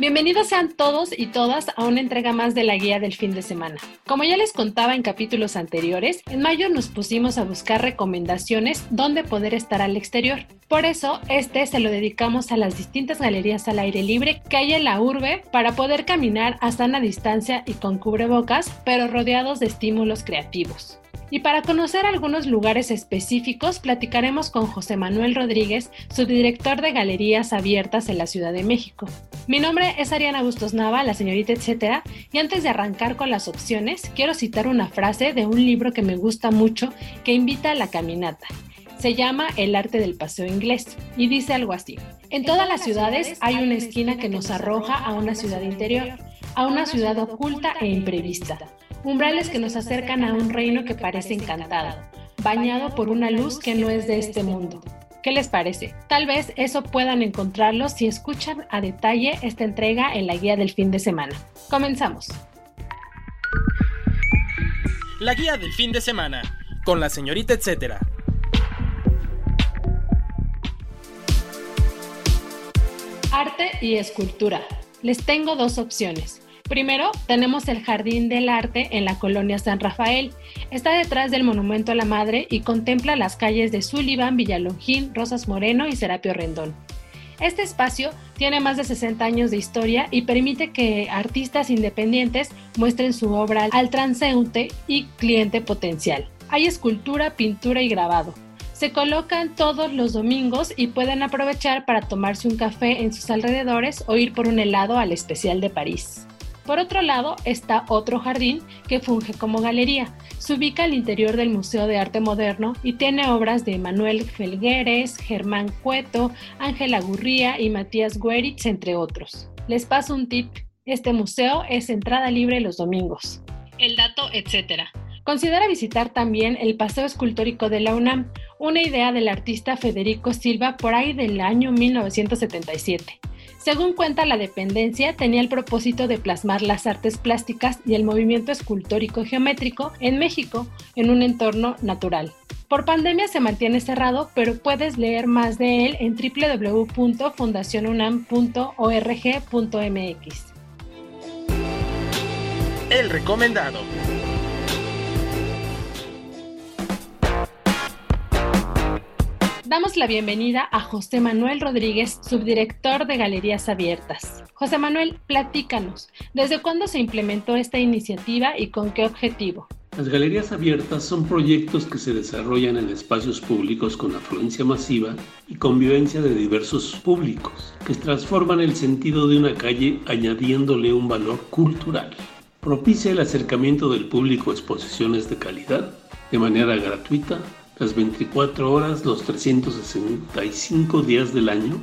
Bienvenidos sean todos y todas a una entrega más de la guía del fin de semana. Como ya les contaba en capítulos anteriores, en mayo nos pusimos a buscar recomendaciones donde poder estar al exterior. Por eso, este se lo dedicamos a las distintas galerías al aire libre que hay en la urbe para poder caminar a sana distancia y con cubrebocas, pero rodeados de estímulos creativos. Y para conocer algunos lugares específicos, platicaremos con José Manuel Rodríguez, subdirector de Galerías Abiertas en la Ciudad de México. Mi nombre es Ariana Bustos Nava, la señorita etcétera, y antes de arrancar con las opciones, quiero citar una frase de un libro que me gusta mucho que invita a la caminata. Se llama El arte del paseo inglés y dice algo así. En todas las ciudades hay una esquina que nos arroja a una ciudad interior, a una ciudad oculta e imprevista umbrales que nos acercan a un reino que parece encantado, bañado por una luz que no es de este mundo. ¿Qué les parece? Tal vez eso puedan encontrarlo si escuchan a detalle esta entrega en la guía del fin de semana. Comenzamos. La guía del fin de semana, con la señorita etcétera. Arte y escultura. Les tengo dos opciones. Primero, tenemos el Jardín del Arte en la colonia San Rafael. Está detrás del Monumento a la Madre y contempla las calles de Sullivan, Villalongín, Rosas Moreno y Serapio Rendón. Este espacio tiene más de 60 años de historia y permite que artistas independientes muestren su obra al transeúnte y cliente potencial. Hay escultura, pintura y grabado. Se colocan todos los domingos y pueden aprovechar para tomarse un café en sus alrededores o ir por un helado al especial de París. Por otro lado está otro jardín que funge como galería. Se ubica al interior del Museo de Arte Moderno y tiene obras de Manuel Felgueres, Germán Cueto, Ángela Gurría y Matías Gueritz, entre otros. Les paso un tip. Este museo es entrada libre los domingos. El dato, etcétera. Considera visitar también el Paseo Escultórico de la UNAM, una idea del artista Federico Silva por ahí del año 1977. Según cuenta la dependencia, tenía el propósito de plasmar las artes plásticas y el movimiento escultórico geométrico en México en un entorno natural. Por pandemia se mantiene cerrado, pero puedes leer más de él en www.fundacionunam.org.mx. El recomendado. Damos la bienvenida a José Manuel Rodríguez, subdirector de Galerías Abiertas. José Manuel, platícanos, ¿desde cuándo se implementó esta iniciativa y con qué objetivo? Las galerías abiertas son proyectos que se desarrollan en espacios públicos con afluencia masiva y convivencia de diversos públicos, que transforman el sentido de una calle añadiéndole un valor cultural. Propicia el acercamiento del público a exposiciones de calidad de manera gratuita las 24 horas, los 365 días del año,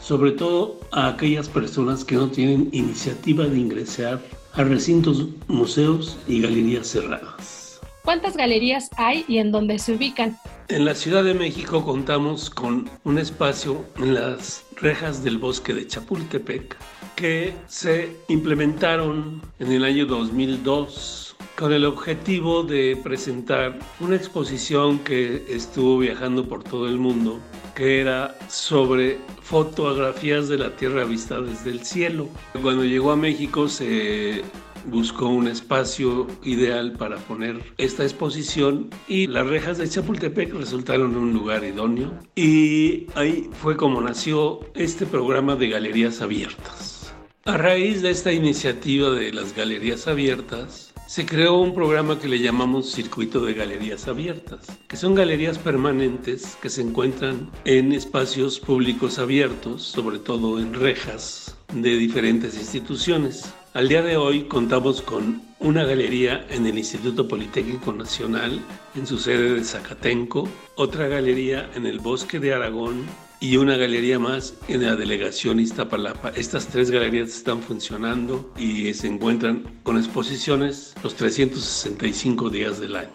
sobre todo a aquellas personas que no tienen iniciativa de ingresar a recintos, museos y galerías cerradas. ¿Cuántas galerías hay y en dónde se ubican? En la Ciudad de México contamos con un espacio en las rejas del bosque de Chapultepec que se implementaron en el año 2002 con el objetivo de presentar una exposición que estuvo viajando por todo el mundo, que era sobre fotografías de la Tierra vista desde el cielo. Cuando llegó a México se buscó un espacio ideal para poner esta exposición y las rejas de Chapultepec resultaron un lugar idóneo y ahí fue como nació este programa de galerías abiertas. A raíz de esta iniciativa de las galerías abiertas, se creó un programa que le llamamos Circuito de Galerías Abiertas, que son galerías permanentes que se encuentran en espacios públicos abiertos, sobre todo en rejas de diferentes instituciones. Al día de hoy contamos con una galería en el Instituto Politécnico Nacional, en su sede de Zacatenco, otra galería en el Bosque de Aragón, y una galería más en la delegación Iztapalapa. Estas tres galerías están funcionando y se encuentran con exposiciones los 365 días del año.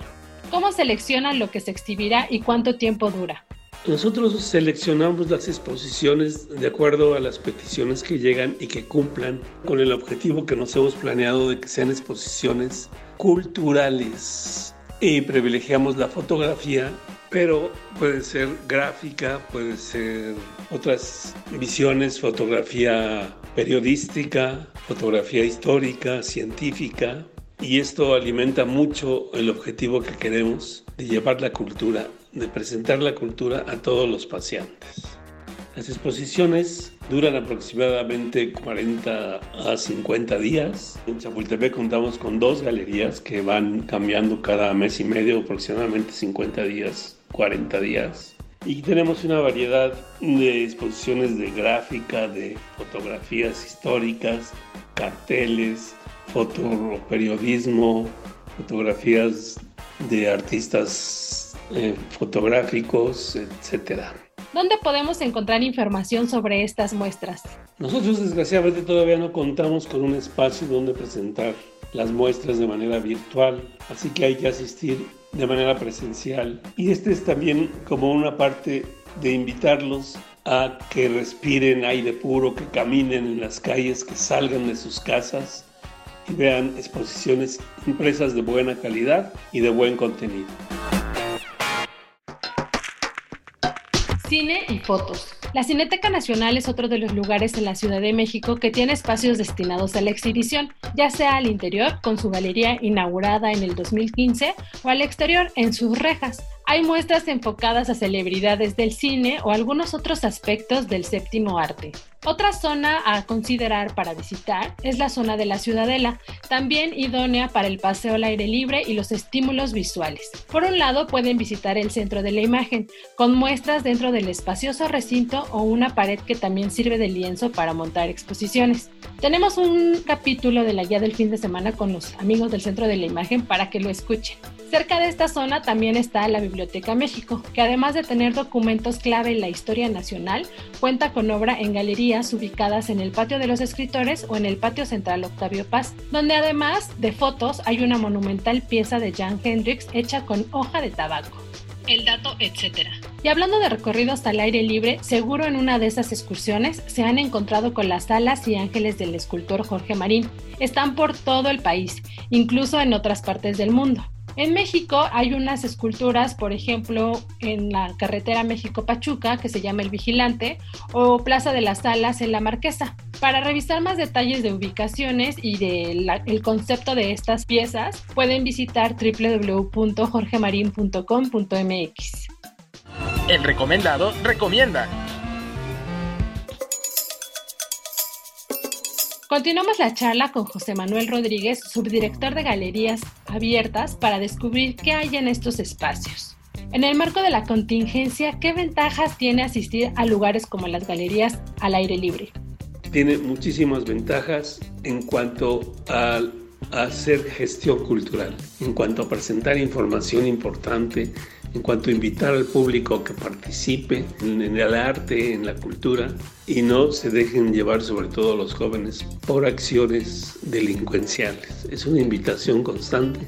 ¿Cómo seleccionan lo que se exhibirá y cuánto tiempo dura? Nosotros seleccionamos las exposiciones de acuerdo a las peticiones que llegan y que cumplan con el objetivo que nos hemos planeado de que sean exposiciones culturales. Y privilegiamos la fotografía, pero puede ser gráfica, puede ser otras visiones, fotografía periodística, fotografía histórica, científica. Y esto alimenta mucho el objetivo que queremos de llevar la cultura de presentar la cultura a todos los pacientes. Las exposiciones duran aproximadamente 40 a 50 días. En Chapultepec contamos con dos galerías que van cambiando cada mes y medio, aproximadamente 50 días, 40 días. Y tenemos una variedad de exposiciones de gráfica, de fotografías históricas, carteles, fotoperiodismo, fotografías de artistas eh, fotográficos, etcétera. ¿Dónde podemos encontrar información sobre estas muestras? Nosotros desgraciadamente todavía no contamos con un espacio donde presentar las muestras de manera virtual, así que hay que asistir de manera presencial. Y este es también como una parte de invitarlos a que respiren aire puro, que caminen en las calles, que salgan de sus casas y vean exposiciones impresas de buena calidad y de buen contenido. Cine y fotos. La Cineteca Nacional es otro de los lugares en la Ciudad de México que tiene espacios destinados a la exhibición, ya sea al interior, con su galería inaugurada en el 2015, o al exterior, en sus rejas. Hay muestras enfocadas a celebridades del cine o algunos otros aspectos del séptimo arte. Otra zona a considerar para visitar es la zona de la Ciudadela, también idónea para el paseo al aire libre y los estímulos visuales. Por un lado pueden visitar el centro de la imagen, con muestras dentro del espacioso recinto o una pared que también sirve de lienzo para montar exposiciones. Tenemos un capítulo de la guía del fin de semana con los amigos del centro de la imagen para que lo escuchen. Cerca de esta zona también está la Biblioteca México, que además de tener documentos clave en la historia nacional, cuenta con obra en galerías ubicadas en el Patio de los Escritores o en el Patio Central Octavio Paz, donde además de fotos hay una monumental pieza de Jan Hendrix hecha con hoja de tabaco el dato, etc. Y hablando de recorridos al aire libre, seguro en una de esas excursiones se han encontrado con las alas y ángeles del escultor Jorge Marín. Están por todo el país, incluso en otras partes del mundo. En México hay unas esculturas, por ejemplo, en la carretera México-Pachuca, que se llama El Vigilante, o Plaza de las Salas en La Marquesa. Para revisar más detalles de ubicaciones y del concepto de estas piezas, pueden visitar www.jorgemarin.com.mx. El recomendado recomienda. Continuamos la charla con José Manuel Rodríguez, subdirector de Galerías Abiertas, para descubrir qué hay en estos espacios. En el marco de la contingencia, ¿qué ventajas tiene asistir a lugares como las galerías al aire libre? Tiene muchísimas ventajas en cuanto a hacer gestión cultural, en cuanto a presentar información importante, en cuanto a invitar al público que participe en, el arte, en la cultura y no se dejen llevar, sobre todo los jóvenes, por acciones delincuenciales. Es una invitación constante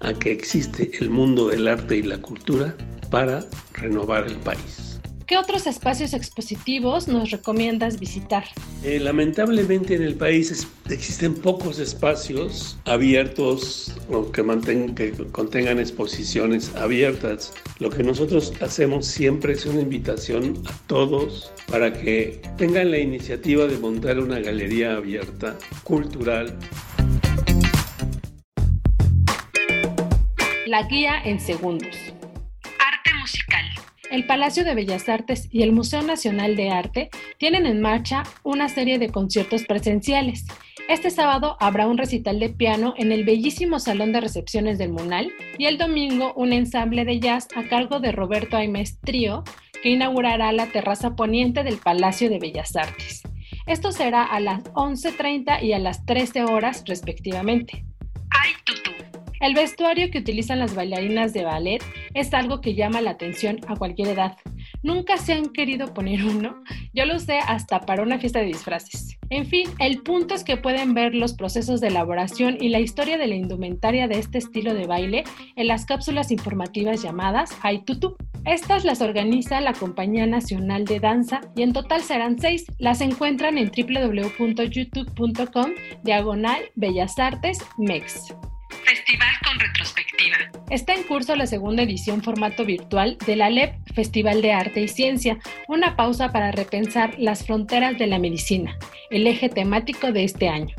a que existe el mundo del arte y la cultura para renovar el país. ¿Qué otros espacios expositivos nos recomiendas visitar? Eh, lamentablemente en el país existen pocos espacios abiertos o que, que contengan exposiciones abiertas. Lo que nosotros hacemos siempre es una invitación a todos para que tengan la iniciativa de montar una galería abierta, cultural. La guía en segundos el Palacio de Bellas Artes y el Museo Nacional de Arte tienen en marcha una serie de conciertos presenciales. Este sábado habrá un recital de piano en el bellísimo Salón de Recepciones del Munal y el domingo un ensamble de jazz a cargo de Roberto Aimes Trío que inaugurará la terraza poniente del Palacio de Bellas Artes. Esto será a las 11.30 y a las 13 horas respectivamente. El vestuario que utilizan las bailarinas de ballet es algo que llama la atención a cualquier edad. Nunca se han querido poner uno. Yo lo usé hasta para una fiesta de disfraces. En fin, el punto es que pueden ver los procesos de elaboración y la historia de la indumentaria de este estilo de baile en las cápsulas informativas llamadas Tutu. Estas las organiza la Compañía Nacional de Danza y en total serán seis. Las encuentran en www.youtube.com diagonal Bellas Artes MEX. Festival con retrospectiva. Está en curso la segunda edición formato virtual de la LEP Festival de Arte y Ciencia, una pausa para repensar las fronteras de la medicina, el eje temático de este año.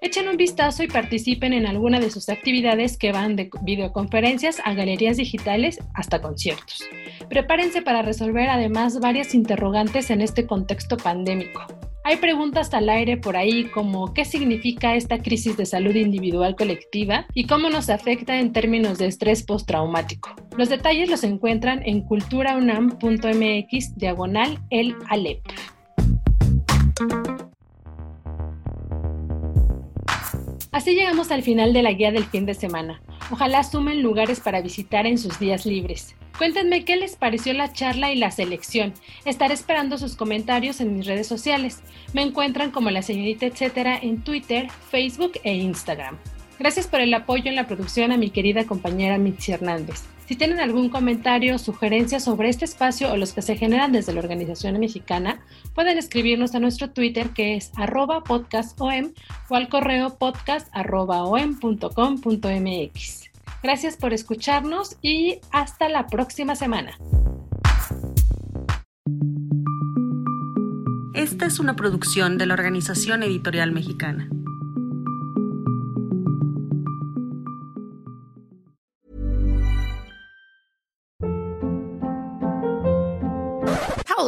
Echen un vistazo y participen en alguna de sus actividades que van de videoconferencias a galerías digitales hasta conciertos. Prepárense para resolver además varias interrogantes en este contexto pandémico. Hay preguntas al aire por ahí como qué significa esta crisis de salud individual colectiva y cómo nos afecta en términos de estrés postraumático. Los detalles los encuentran en culturaunam.mx diagonal el Alep. Así llegamos al final de la guía del fin de semana. Ojalá sumen lugares para visitar en sus días libres. Cuéntenme qué les pareció la charla y la selección. Estaré esperando sus comentarios en mis redes sociales. Me encuentran como la señorita etcétera en Twitter, Facebook e Instagram. Gracias por el apoyo en la producción a mi querida compañera Mitzi Hernández. Si tienen algún comentario sugerencia sobre este espacio o los que se generan desde la organización mexicana, pueden escribirnos a nuestro Twitter que es arroba podcastom o al correo podcast.om.com.mx. Gracias por escucharnos y hasta la próxima semana. Esta es una producción de la Organización Editorial Mexicana.